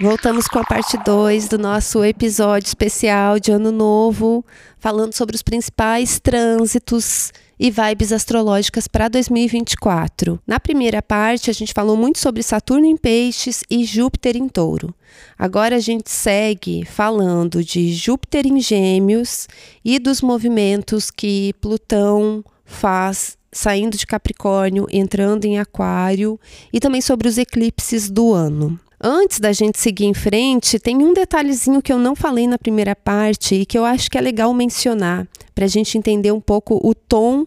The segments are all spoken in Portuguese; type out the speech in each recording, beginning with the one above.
Voltamos com a parte 2 do nosso episódio especial de Ano Novo, falando sobre os principais trânsitos e vibes astrológicas para 2024. Na primeira parte, a gente falou muito sobre Saturno em Peixes e Júpiter em Touro. Agora a gente segue falando de Júpiter em Gêmeos e dos movimentos que Plutão faz saindo de Capricórnio, entrando em Aquário e também sobre os eclipses do ano. Antes da gente seguir em frente, tem um detalhezinho que eu não falei na primeira parte e que eu acho que é legal mencionar para a gente entender um pouco o tom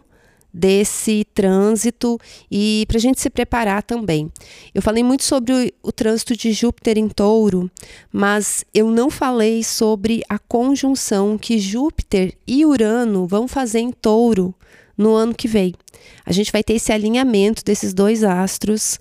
desse trânsito e para a gente se preparar também. Eu falei muito sobre o, o, trânsito de Júpiter em Touro, mas eu não falei sobre a conjunção que Júpiter e Urano vão fazer em Touro no ano que vem. A gente vai ter esse alinhamento desses dois astros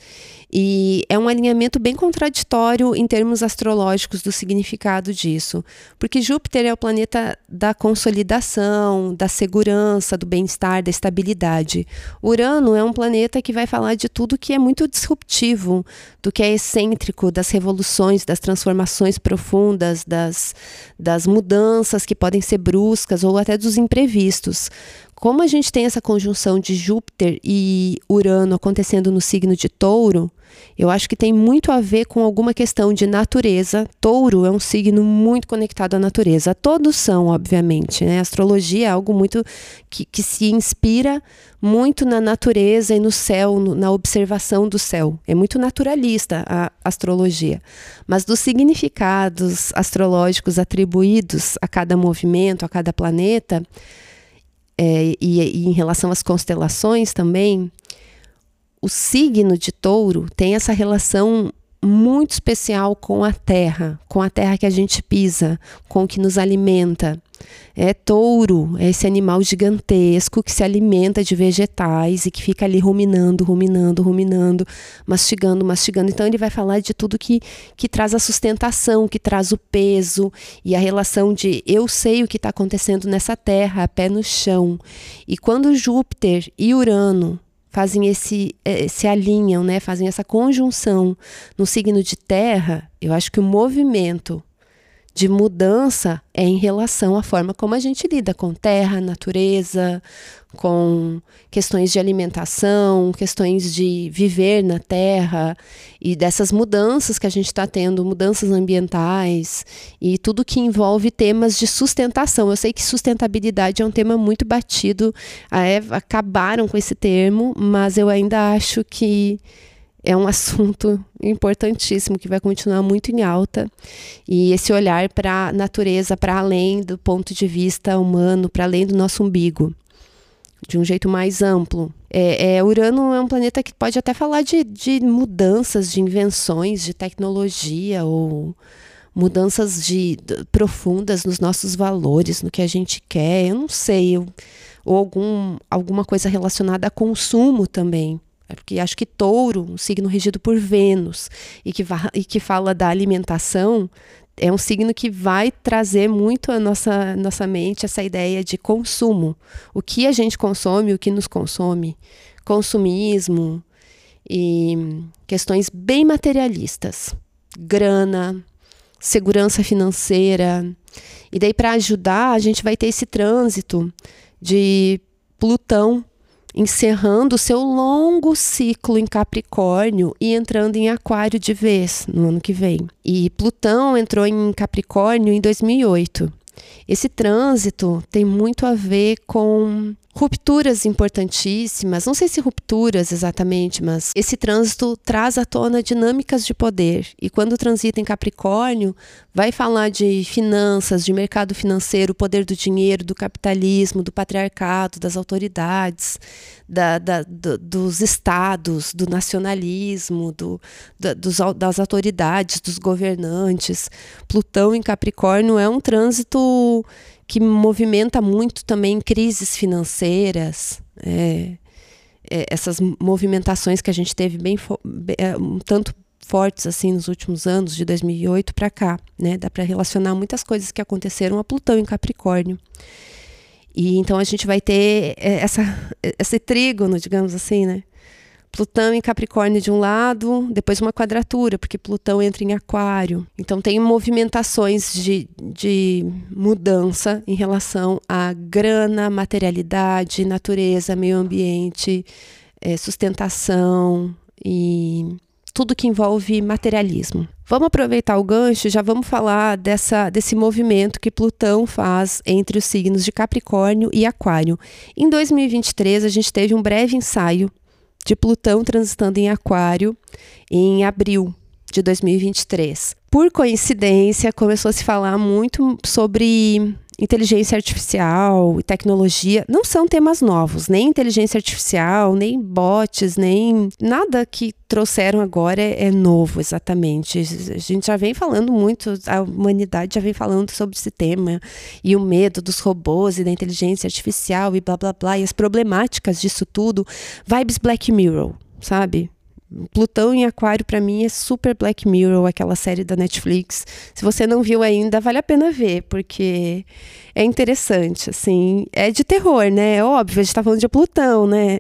e é um alinhamento bem contraditório em termos astrológicos do significado disso, porque Júpiter é o planeta da consolidação, da segurança, do bem-estar, da estabilidade. Urano é um planeta que vai falar de tudo que é muito disruptivo, do que é excêntrico, das revoluções, das transformações profundas, das, das mudanças que podem ser bruscas ou até dos imprevistos. Como a gente tem essa conjunção de Júpiter e Urano acontecendo no signo de Touro, eu acho que tem muito a ver com alguma questão de natureza. Touro é um signo muito conectado à natureza. Todos são, obviamente. Né? A astrologia é algo muito que, que se inspira muito na natureza e no céu, no, na observação do céu. É muito naturalista a astrologia. Mas dos significados astrológicos atribuídos a cada movimento, a cada planeta, é, e, e em relação às constelações também, o signo de touro tem essa relação muito especial com a terra, com a terra que a gente pisa, com o que nos alimenta. É touro, é esse animal gigantesco que se alimenta de vegetais e que fica ali ruminando, ruminando, ruminando, mastigando, mastigando. Então ele vai falar de tudo que, que traz a sustentação, que traz o peso e a relação de eu sei o que está acontecendo nessa terra, pé no chão. E quando Júpiter e Urano fazem esse eh, se alinham, né? Fazem essa conjunção no signo de Terra. Eu acho que o movimento de mudança é em relação à forma como a gente lida com terra, natureza, com questões de alimentação, questões de viver na terra e dessas mudanças que a gente está tendo, mudanças ambientais e tudo que envolve temas de sustentação. Eu sei que sustentabilidade é um tema muito batido, Eva acabaram com esse termo, mas eu ainda acho que é um assunto importantíssimo que vai continuar muito em alta e esse olhar para a natureza, para além do ponto de vista humano, para além do nosso umbigo, de um jeito mais amplo. É, é, Urano é um planeta que pode até falar de, de mudanças, de invenções, de tecnologia ou mudanças de, de, profundas nos nossos valores, no que a gente quer. Eu não sei, eu, ou algum, alguma coisa relacionada a consumo também. É porque acho que touro, um signo regido por Vênus, e que, e que fala da alimentação, é um signo que vai trazer muito à nossa, nossa mente essa ideia de consumo. O que a gente consome, o que nos consome. Consumismo e questões bem materialistas. Grana, segurança financeira. E daí, para ajudar, a gente vai ter esse trânsito de Plutão encerrando seu longo ciclo em Capricórnio e entrando em Aquário de vez no ano que vem. E Plutão entrou em Capricórnio em 2008. Esse trânsito tem muito a ver com rupturas importantíssimas, não sei se rupturas exatamente, mas esse trânsito traz à tona dinâmicas de poder. E quando transita em Capricórnio, vai falar de finanças, de mercado financeiro, poder do dinheiro, do capitalismo, do patriarcado, das autoridades, da, da, do, dos estados, do nacionalismo, do, da, dos, das autoridades, dos governantes. Plutão em Capricórnio é um trânsito que movimenta muito também crises financeiras, é, é, essas movimentações que a gente teve bem é, um tanto fortes assim nos últimos anos, de 2008 para cá, né? Dá para relacionar muitas coisas que aconteceram a Plutão em Capricórnio. E então a gente vai ter é, essa, esse trígono, digamos assim, né? Plutão em Capricórnio de um lado, depois uma quadratura, porque Plutão entra em Aquário. Então tem movimentações de, de mudança em relação à grana, materialidade, natureza, meio ambiente, é, sustentação e tudo que envolve materialismo. Vamos aproveitar o gancho, já vamos falar dessa, desse movimento que Plutão faz entre os signos de Capricórnio e Aquário. Em 2023, a gente teve um breve ensaio de Plutão transitando em Aquário em abril de 2023. Por coincidência, começou a se falar muito sobre inteligência artificial e tecnologia não são temas novos, nem inteligência artificial, nem bots, nem nada que trouxeram agora é, é, novo exatamente. A gente já vem falando muito, a humanidade já vem falando sobre esse tema e o medo dos robôs e da inteligência artificial e blá blá blá e as problemáticas disso tudo. Vibes Black Mirror, sabe? Plutão em Aquário para mim é super Black Mirror, aquela série da Netflix. Se você não viu ainda, vale a pena ver, porque é interessante, assim. É de terror, né? É óbvio, a gente tá falando de Plutão, né?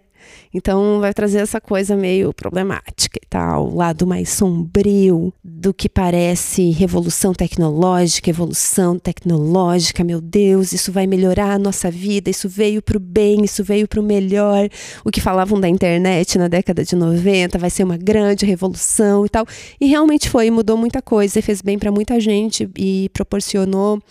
Então vai trazer essa coisa meio problemática e tal, o lado mais sombrio do que parece revolução tecnológica, evolução tecnológica, meu Deus, isso vai melhorar a nossa vida, isso veio para o bem, isso veio para o melhor. O que falavam da internet na década de 90 vai ser uma grande revolução e tal. E realmente foi, mudou muita coisa e fez bem para muita gente e proporcionou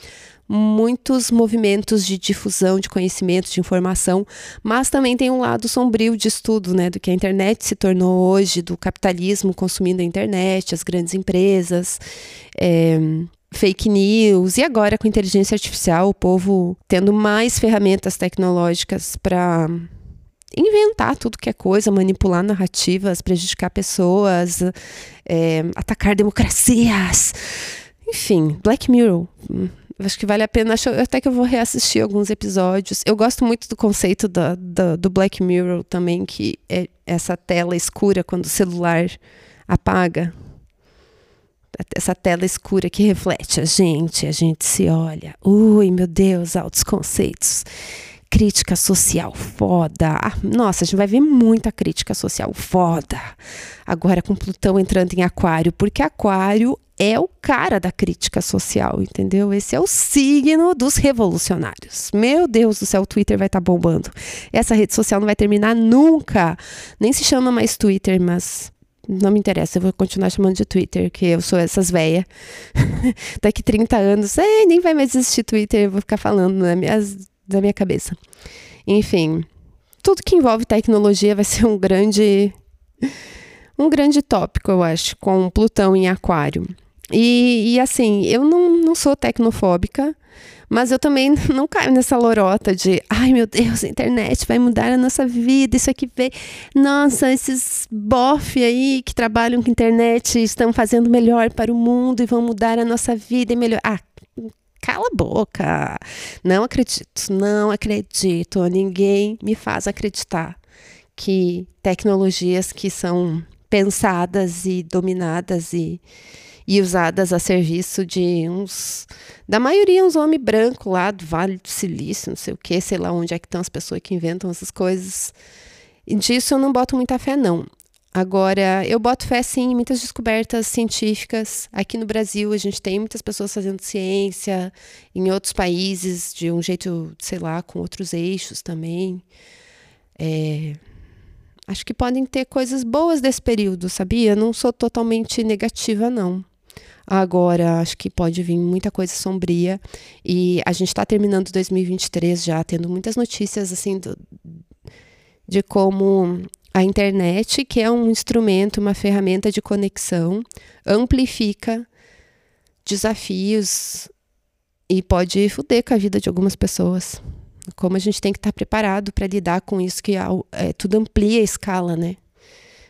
muitos movimentos de difusão de conhecimento, de informação, mas também tem um lado sombrio de estudo, né, do que a internet se tornou hoje, do capitalismo consumindo a internet, as grandes empresas, é, fake news, e agora com inteligência artificial, o povo tendo mais ferramentas tecnológicas para inventar tudo que é coisa, manipular narrativas, prejudicar pessoas, é, atacar democracias. Enfim, Black Mirror Acho que vale a pena. Acho até que eu vou reassistir alguns episódios. Eu gosto muito do conceito da, da, do Black Mirror também, que é essa tela escura quando o celular apaga. Essa tela escura que reflete a gente, a gente se olha. Ui, meu Deus, altos conceitos. Crítica social foda. Ah, nossa, a gente vai ver muita crítica social foda. Agora com Plutão entrando em Aquário, porque Aquário é o cara da crítica social, entendeu? Esse é o signo dos revolucionários. Meu Deus do céu, o Twitter vai estar tá bombando. Essa rede social não vai terminar nunca. Nem se chama mais Twitter, mas não me interessa, eu vou continuar chamando de Twitter, que eu sou essas véia. Daqui 30 anos, é, nem vai mais existir Twitter, eu vou ficar falando na minha, minha cabeça. Enfim, tudo que envolve tecnologia vai ser um grande um grande tópico, eu acho, com Plutão em Aquário. E, e, assim, eu não, não sou tecnofóbica, mas eu também não caio nessa lorota de ai meu Deus, a internet vai mudar a nossa vida, isso aqui vem. Nossa, esses bof aí que trabalham com internet estão fazendo melhor para o mundo e vão mudar a nossa vida e melhor. Ah, cala a boca. Não acredito, não acredito. Ninguém me faz acreditar que tecnologias que são pensadas e dominadas e e usadas a serviço de uns. Da maioria, uns homens brancos lá do Vale do Silício, não sei o que, sei lá onde é que estão as pessoas que inventam essas coisas. E disso eu não boto muita fé, não. Agora, eu boto fé sim em muitas descobertas científicas. Aqui no Brasil, a gente tem muitas pessoas fazendo ciência, em outros países, de um jeito, sei lá, com outros eixos também. É, acho que podem ter coisas boas desse período, sabia? Não sou totalmente negativa, não. Agora, acho que pode vir muita coisa sombria. E a gente está terminando 2023 já, tendo muitas notícias assim do, de como a internet, que é um instrumento, uma ferramenta de conexão, amplifica desafios e pode foder com a vida de algumas pessoas. Como a gente tem que estar tá preparado para lidar com isso, que é, é, tudo amplia a escala, né?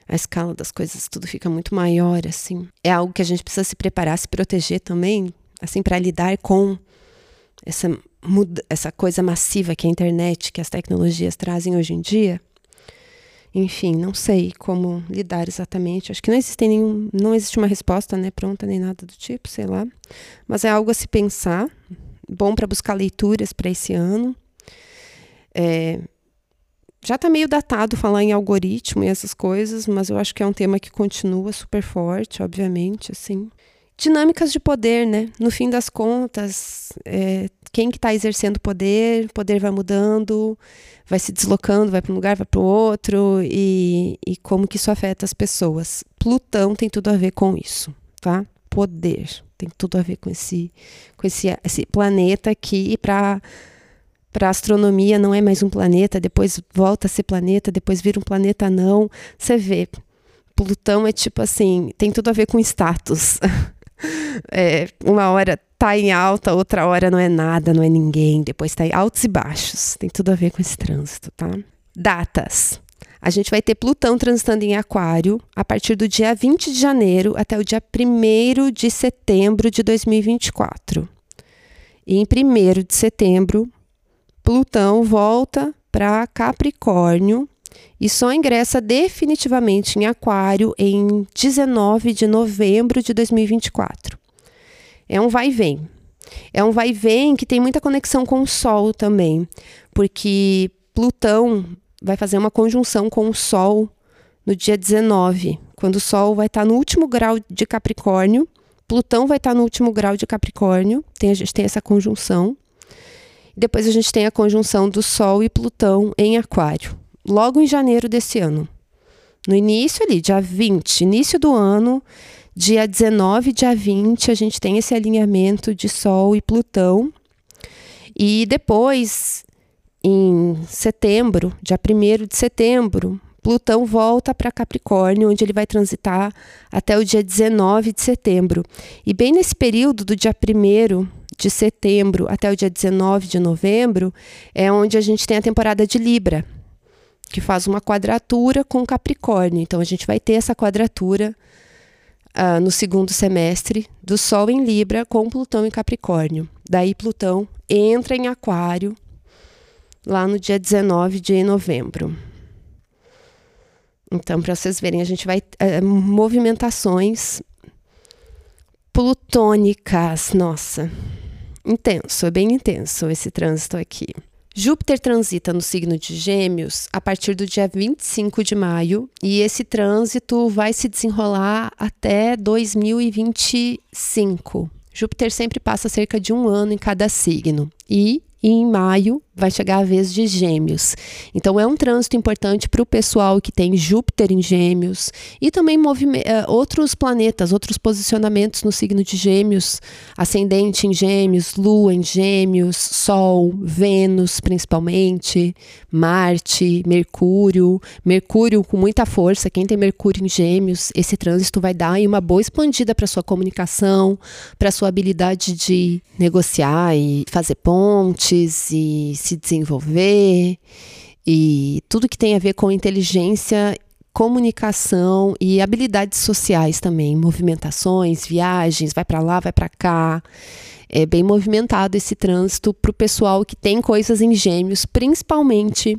A escala das coisas tudo fica muito maior assim. É algo que a gente precisa se preparar, se proteger também, assim para lidar com essa essa coisa massiva que a internet, que as tecnologias trazem hoje em dia. Enfim, não sei como lidar exatamente. Acho que não existe nenhum, não existe uma resposta, né, pronta nem nada do tipo, sei lá. Mas é algo a se pensar. Bom para buscar leituras para esse ano. É, Já está meio datado falar em algoritmo e essas coisas, mas eu acho que é um tema que continua super forte, obviamente, assim. Dinâmicas de poder, né? No fim das contas, é, quem que está exercendo poder, o poder vai mudando, vai se deslocando, vai para um lugar, vai para o outro, e, e como que isso afeta as pessoas. Plutão tem tudo a ver com isso, tá? Poder tem tudo a ver com esse, com esse, esse planeta aqui para para astronomia não é mais um planeta, depois volta a ser planeta, depois vira um planeta não. Você vê, Plutão é tipo assim, tem tudo a ver com status. é, uma hora tá em alta, outra hora não é nada, não é ninguém, depois tá em altos e baixos. Tem tudo a ver com esse trânsito, tá? Datas. A gente vai ter Plutão transitando em Aquário a partir do dia 20 de janeiro até o dia 1 de setembro de 2024. E em 1 de setembro, Plutão volta para Capricórnio e só ingressa definitivamente em Aquário em 19 de novembro de 2024. É um vai e vem. É um vai e vem que tem muita conexão com o Sol também, porque Plutão vai fazer uma conjunção com o Sol no dia 19, quando o Sol vai estar no último grau de Capricórnio, Plutão vai estar no último grau de Capricórnio, tem, a gente tem essa conjunção. Depois a gente tem a conjunção do Sol e Plutão em Aquário, logo em janeiro desse ano. No início ali, dia 20, início do ano, dia 19, dia 20, a gente tem esse alinhamento de Sol e Plutão. E depois, em setembro, dia 1 de setembro, Plutão volta para Capricórnio, onde ele vai transitar até o dia 19 de setembro. E bem nesse período do dia 1 de setembro até o dia 19 de novembro, é onde a gente tem a temporada de Libra, que faz uma quadratura com Capricórnio. Então a gente vai ter essa quadratura uh, no segundo semestre do Sol em Libra com Plutão em Capricórnio. Daí Plutão entra em Aquário lá no dia 19 de novembro. Então, para vocês verem, a gente vai. Uh, movimentações plutônicas. Nossa, intenso, é bem intenso esse trânsito aqui. Júpiter transita no signo de Gêmeos a partir do dia 25 de maio e esse trânsito vai se desenrolar até 2025. Júpiter sempre passa cerca de um ano em cada signo e e em maio vai chegar a vez de Gêmeos. Então é um trânsito importante para o pessoal que tem Júpiter em Gêmeos e também uh, outros planetas, outros posicionamentos no signo de Gêmeos, ascendente em Gêmeos, Lua em Gêmeos, Sol, Vênus principalmente, Marte, Mercúrio, Mercúrio com muita força. Quem tem Mercúrio em Gêmeos, esse trânsito vai dar uma boa expandida para sua comunicação, para sua habilidade de negociar e fazer pontes e se desenvolver e tudo que tem a ver com inteligência, comunicação e habilidades sociais também, movimentações, viagens, vai para lá, vai para cá. É bem movimentado esse trânsito para o pessoal que tem coisas em gêmeos, principalmente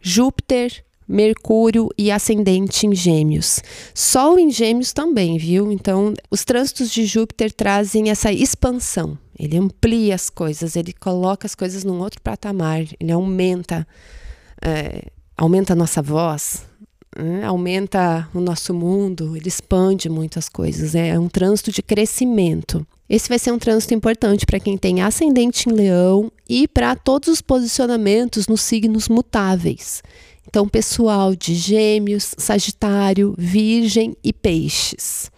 Júpiter, Mercúrio e ascendente em Gêmeos. Sol em Gêmeos também, viu? Então, os trânsitos de Júpiter trazem essa expansão. Ele amplia as coisas, ele coloca as coisas num outro patamar, ele aumenta, é, aumenta a nossa voz, né? aumenta o nosso mundo, ele expande muito as coisas. É um trânsito de crescimento. Esse vai ser um trânsito importante para quem tem ascendente em leão e para todos os posicionamentos nos signos mutáveis. Então, pessoal de Gêmeos, Sagitário, Virgem e Peixes.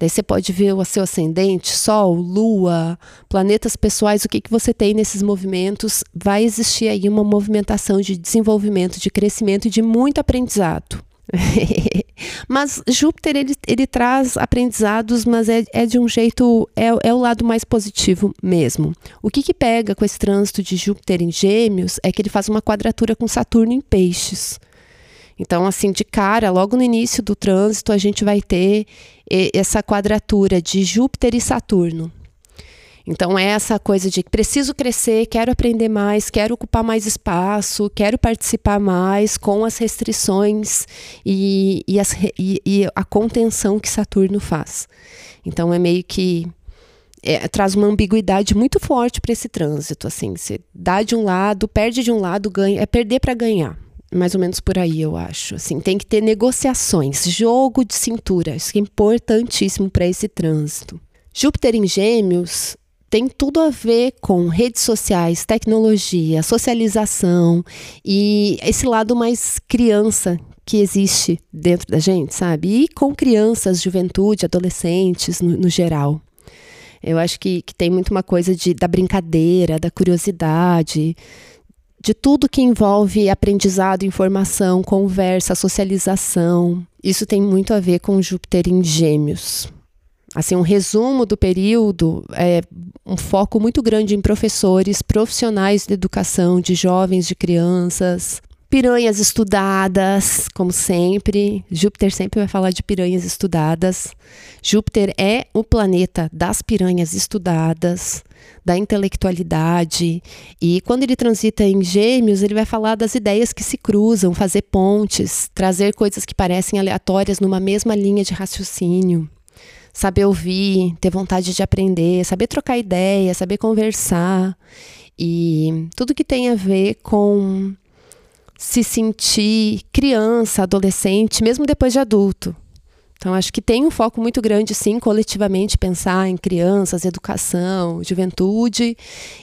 Daí você pode ver o seu ascendente, Sol, Lua, planetas pessoais, o que, que você tem nesses movimentos. Vai existir aí uma movimentação de desenvolvimento, de crescimento e de muito aprendizado. mas Júpiter ele, ele traz aprendizados, mas é, é de um jeito, é, é o lado mais positivo mesmo. O que, que pega com esse trânsito de Júpiter em Gêmeos é que ele faz uma quadratura com Saturno em Peixes. Então, assim, de cara, logo no início do trânsito, a gente vai ter essa quadratura de Júpiter e Saturno. Então é essa coisa de preciso crescer, quero aprender mais, quero ocupar mais espaço, quero participar mais com as restrições e, e, as, e, e a contenção que Saturno faz. Então é meio que é, traz uma ambiguidade muito forte para esse trânsito. Assim, você dá de um lado, perde de um lado, ganha, é perder para ganhar. Mais ou menos por aí, eu acho. Assim, tem que ter negociações, jogo de cintura. Isso é importantíssimo para esse trânsito. Júpiter em Gêmeos tem tudo a ver com redes sociais, tecnologia, socialização e esse lado mais criança que existe dentro da gente, sabe? E com crianças, juventude, adolescentes no, no geral. Eu acho que, que tem muito uma coisa de, da brincadeira, da curiosidade, de tudo que envolve aprendizado, informação, conversa, socialização. Isso tem muito a ver com Júpiter em Gêmeos. Assim, um resumo do período é um foco muito grande em professores, profissionais de educação, de jovens, de crianças, piranhas estudadas, como sempre. Júpiter sempre vai falar de piranhas estudadas. Júpiter é o planeta das piranhas estudadas, da intelectualidade. E quando ele transita em Gêmeos, ele vai falar das ideias que se cruzam, fazer pontes, trazer coisas que parecem aleatórias numa mesma linha de raciocínio saber ouvir, ter vontade de aprender, saber trocar ideia, saber conversar e tudo que tem a ver com se sentir criança, adolescente, mesmo depois de adulto. Então, acho que tem um foco muito grande, sim, coletivamente, pensar em crianças, educação, juventude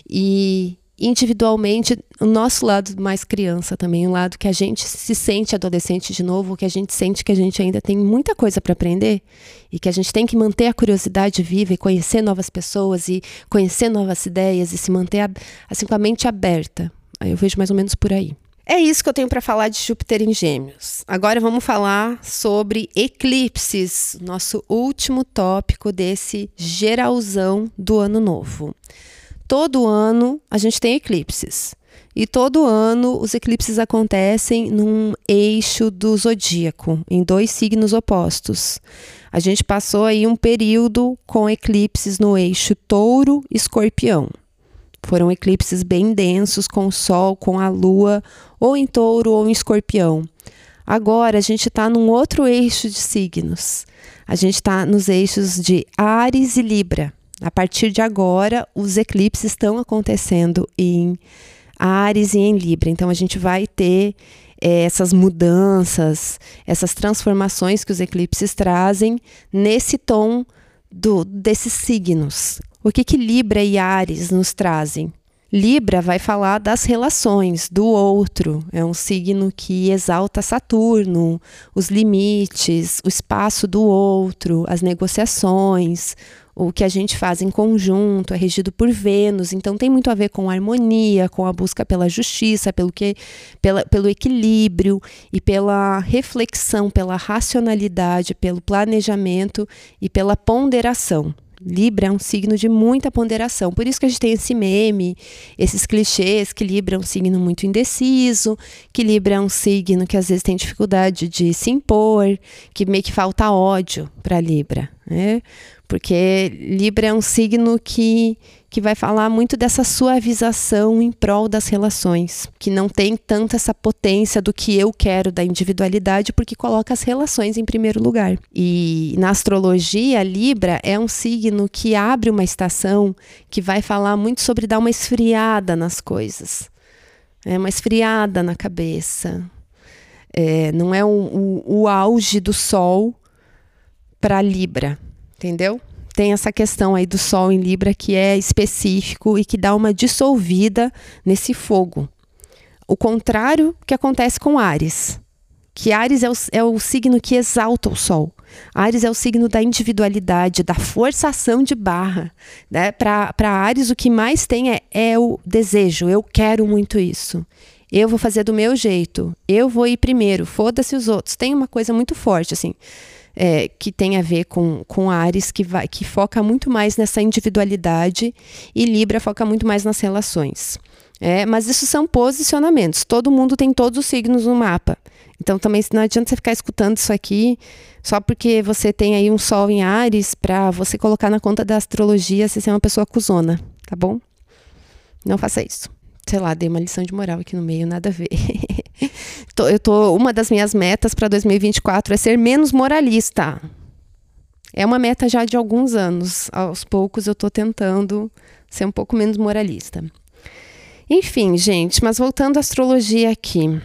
e individualmente o nosso lado mais criança também, o lado que a gente se sente adolescente de novo, que a gente sente que a gente ainda tem muita coisa para aprender e que a gente tem que manter a curiosidade viva e conhecer novas pessoas e conhecer novas ideias e se manter assim com a mente aberta. Eu vejo mais ou menos por aí. É isso que eu tenho para falar de Júpiter em Gêmeos. Agora vamos falar sobre eclipses, nosso último tópico desse geralzão do ano novo. Todo ano a gente tem eclipses. E todo ano os eclipses acontecem num eixo do zodíaco, em dois signos opostos. A gente passou aí um período com eclipses no eixo touro-escorpião. Foram eclipses bem densos, com o Sol, com a Lua, ou em touro ou em escorpião. Agora a gente está num outro eixo de signos. A gente está nos eixos de Ares e Libra. A partir de agora, os eclipses estão acontecendo em Ares e em Libra. Então, a gente vai ter é, essas mudanças, essas transformações que os eclipses trazem nesse tom do, desses signos. O que, que Libra e Ares nos trazem? Libra vai falar das relações do outro. É um signo que exalta Saturno, os limites, o espaço do outro, as negociações, o que a gente faz em conjunto, é regido por Vênus, então tem muito a ver com harmonia, com a busca pela justiça, pelo, que, pela, pelo equilíbrio e pela reflexão, pela racionalidade, pelo planejamento e pela ponderação. Libra é um signo de muita ponderação. Por isso que a gente tem esse meme, esses clichês que Libra é um signo muito indeciso, que Libra é um signo que às vezes tem dificuldade de se impor, que meio que falta ódio para Libra, né? Porque Libra é um signo que, que vai falar muito dessa suavização em prol das relações, que não tem tanta essa potência do que eu quero da individualidade, porque coloca as relações em primeiro lugar. E na astrologia, Libra é um signo que abre uma estação que vai falar muito sobre dar uma esfriada nas coisas, é uma esfriada na cabeça. É, não é o, o, o auge do sol para Libra entendeu? Tem essa questão aí do Sol em Libra que é específico e que dá uma dissolvida nesse fogo. O contrário que acontece com Ares, que Ares é o, é o signo que exalta o Sol. Ares é o signo da individualidade, da forçação de barra. Né? Para Ares, o que mais tem é, é o desejo. Eu quero muito isso. Eu vou fazer do meu jeito. Eu vou ir primeiro. Foda-se os outros. Tem uma coisa muito forte, assim é, que tem a ver com, com Ares, que, vai, que foca muito mais nessa individualidade, e Libra foca muito mais nas relações. É, mas isso são posicionamentos. Todo mundo tem todos os signos no mapa. Então também não adianta você ficar escutando isso aqui só porque você tem aí um sol em Ares para você colocar na conta da astrologia você ser uma pessoa cuzona, tá bom? Não faça isso. Sei lá, dei uma lição de moral aqui no meio, nada a ver. tô, eu tô, uma das minhas metas para 2024 é ser menos moralista. É uma meta já de alguns anos. Aos poucos eu estou tentando ser um pouco menos moralista. Enfim, gente, mas voltando à astrologia aqui.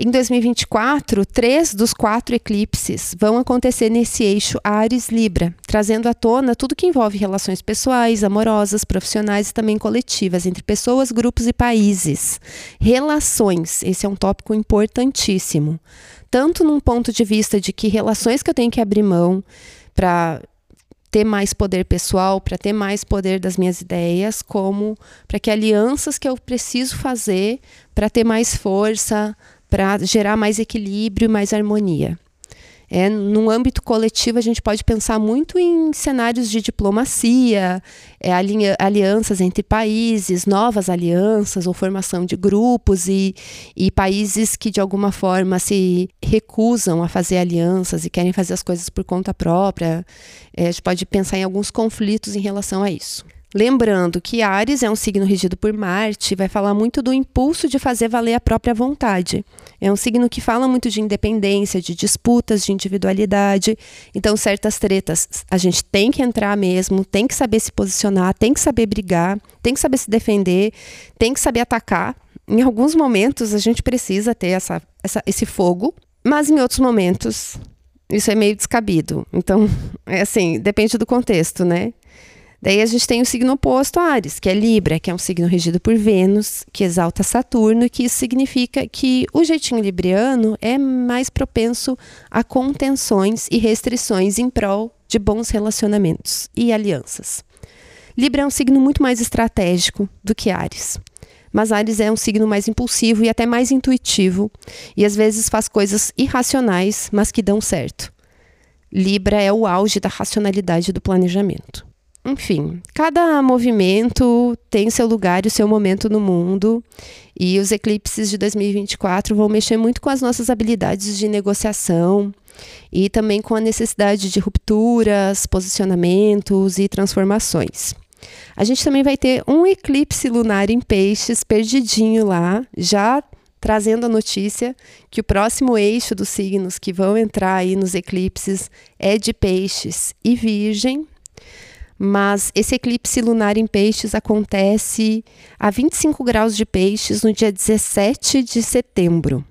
Em 2024, três dos quatro eclipses vão acontecer nesse eixo Ares-Libra, trazendo à tona tudo que envolve relações pessoais, amorosas, profissionais e também coletivas, entre pessoas, grupos e países. Relações, esse é um tópico importantíssimo. Tanto num ponto de vista de que relações que eu tenho que abrir mão para ter mais poder pessoal, para ter mais poder das minhas ideias, como para que alianças que eu preciso fazer para ter mais força, para gerar mais equilíbrio e mais harmonia. É, no âmbito coletivo, a gente pode pensar muito em cenários de diplomacia, é, alianças entre países, novas alianças ou formação de grupos e, e países que, de alguma forma, se recusam a fazer alianças e querem fazer as coisas por conta própria. É, a gente pode pensar em alguns conflitos em relação a isso. Lembrando que Ares é um signo regido por Marte, vai falar muito do impulso de fazer valer a própria vontade. É um signo que fala muito de independência, de disputas, de individualidade. Então, certas tretas a gente tem que entrar mesmo, tem que saber se posicionar, tem que saber brigar, tem que saber se defender, tem que saber atacar. Em alguns momentos a gente precisa ter essa, essa esse fogo, mas em outros momentos isso é meio descabido. Então, é assim, depende do contexto, né? Daí a gente tem o signo oposto Ares, que é Libra, que é um signo regido por Vênus, que exalta Saturno, que isso significa que o jeitinho libriano é mais propenso a contenções e restrições em prol de bons relacionamentos e alianças. Libra é um signo muito mais estratégico do que Ares. Mas Ares é um signo mais impulsivo e até mais intuitivo, e às vezes faz coisas irracionais, mas que dão certo. Libra é o auge da racionalidade do planejamento. Enfim, cada movimento tem seu lugar e seu momento no mundo. E os eclipses de 2024 vão mexer muito com as nossas habilidades de negociação e também com a necessidade de rupturas, posicionamentos e transformações. A gente também vai ter um eclipse lunar em peixes, perdidinho lá, já trazendo a notícia que o próximo eixo dos signos que vão entrar aí nos eclipses é de peixes e virgem, mas esse eclipse lunar em peixes acontece a 25 graus de peixes no dia 17 de setembro.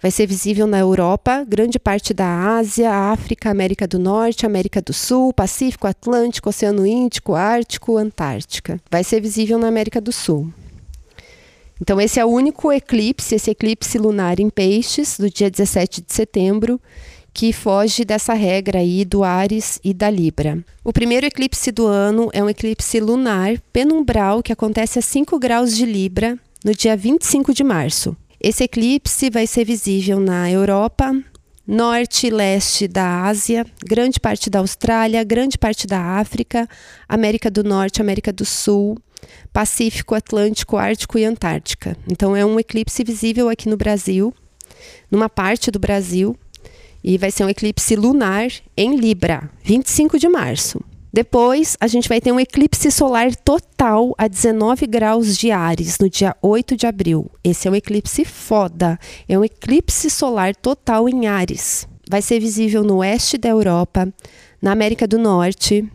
Vai ser visível na Europa, grande parte da Ásia, África, América do Norte, América do Sul, Pacífico, Atlântico, Oceano Índico, Ártico, Antártica. Vai ser visível na América do Sul. Então, esse é o único eclipse, esse eclipse lunar em peixes, do dia 17 de setembro, que foge dessa regra aí do Ares e da Libra. O primeiro eclipse do ano é um eclipse lunar penumbral que acontece a 5 graus de Libra no dia 25 de março. Esse eclipse vai ser visível na Europa, norte e leste da Ásia, grande parte da Austrália, grande parte da África, América do Norte, América do Sul, Pacífico, Atlântico, Ártico e Antártica. Então é um eclipse visível aqui no Brasil, numa parte do Brasil, e vai ser um eclipse lunar em Libra, 25 de março. Depois, a gente vai ter um eclipse solar total a 19 graus de Ares, no dia 8 de abril. Esse é um eclipse foda. É um eclipse solar total em Ares. Vai ser visível no oeste da Europa, na América do Norte,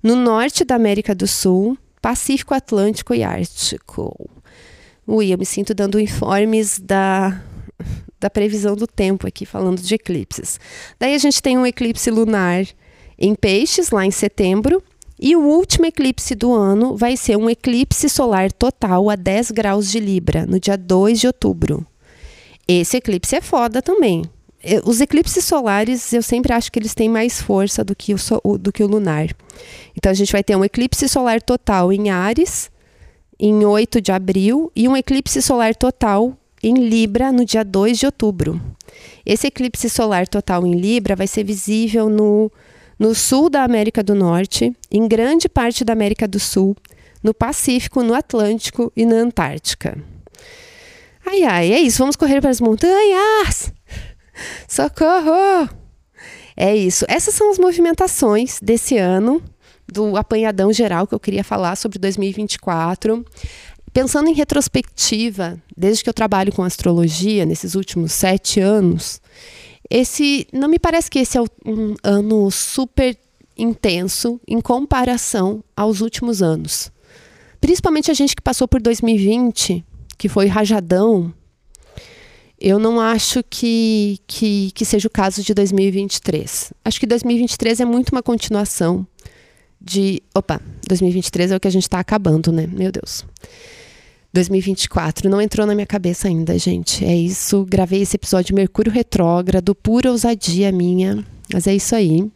no norte da América do Sul, Pacífico, Atlântico e Ártico. Ui, eu me sinto dando informes da da previsão do tempo aqui, falando de eclipses. Daí a gente tem um eclipse lunar em Peixes, lá em setembro, e o último eclipse do ano vai ser um eclipse solar total a 10 graus de Libra, no dia 2 de outubro. Esse eclipse é foda também. Os eclipses solares, eu sempre acho que eles têm mais força do que o, do que o lunar. Então, a gente vai ter um eclipse solar total em Ares, em 8 de abril, e um eclipse solar total em Libra no dia 2 de outubro. Esse eclipse solar total em Libra vai ser visível no, no sul da América do Norte, em grande parte da América do Sul, no Pacífico, no Atlântico e na Antártica. Ai, ai, é isso. Vamos correr para as montanhas! Socorro! É isso. Essas são as movimentações desse ano, do apanhadão geral que eu queria falar sobre 2024 pensando em retrospectiva, desde que eu trabalho com astrologia, nesses últimos sete anos, esse não me parece que esse é um ano super intenso em comparação aos últimos anos. Principalmente a gente que passou por 2020, que foi rajadão. eu não acho que, que, que seja o caso de 2023. Acho que 2023 é muito uma continuação de. Opa, 2023 é o que a gente está acabando, né? Meu Deus. 2024 não entrou na minha cabeça ainda, gente. É isso. Gravei esse episódio Mercúrio Retrógrado, pura ousadia minha. Mas é isso aí.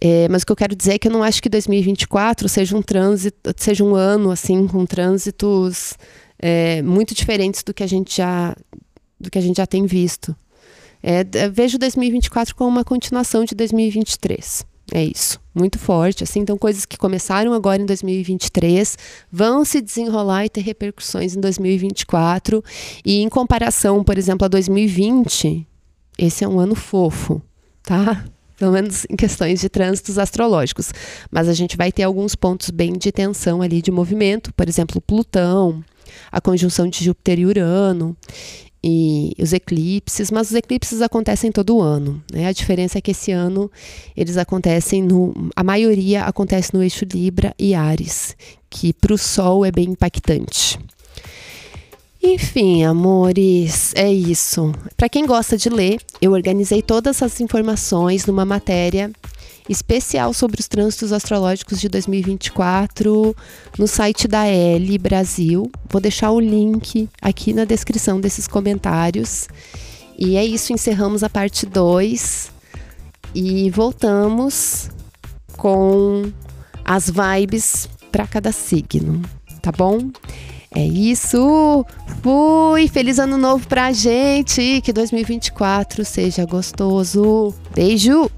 É, mas o que eu quero dizer é que eu não acho que 2024 seja um trânsito, seja um ano assim com trânsitos é, muito diferentes do que a gente já do que a gente já tem visto. É, vejo 2024 como uma continuação de 2023. É isso, muito forte. Assim, então, coisas que começaram agora em 2023 vão se desenrolar e ter repercussões em 2024. E em comparação, por exemplo, a 2020, esse é um ano fofo, tá? Pelo menos em questões de trânsitos astrológicos. Mas a gente vai ter alguns pontos bem de tensão ali de movimento, por exemplo, Plutão, a conjunção de Júpiter e Urano e os eclipses, mas os eclipses acontecem todo ano. Né? A diferença é que esse ano eles acontecem no. A maioria acontece no eixo Libra e Ares, que para o Sol é bem impactante. Enfim, amores, é isso. Para quem gosta de ler, eu organizei todas essas informações numa matéria especial sobre os trânsitos astrológicos de 2024 no site da L Brasil. Vou deixar o link aqui na descrição desses comentários. E é isso, encerramos a parte 2 e voltamos com as vibes para cada signo, tá bom? É isso. Fui. Feliz ano novo pra gente. Que 2024 seja gostoso. Beijo.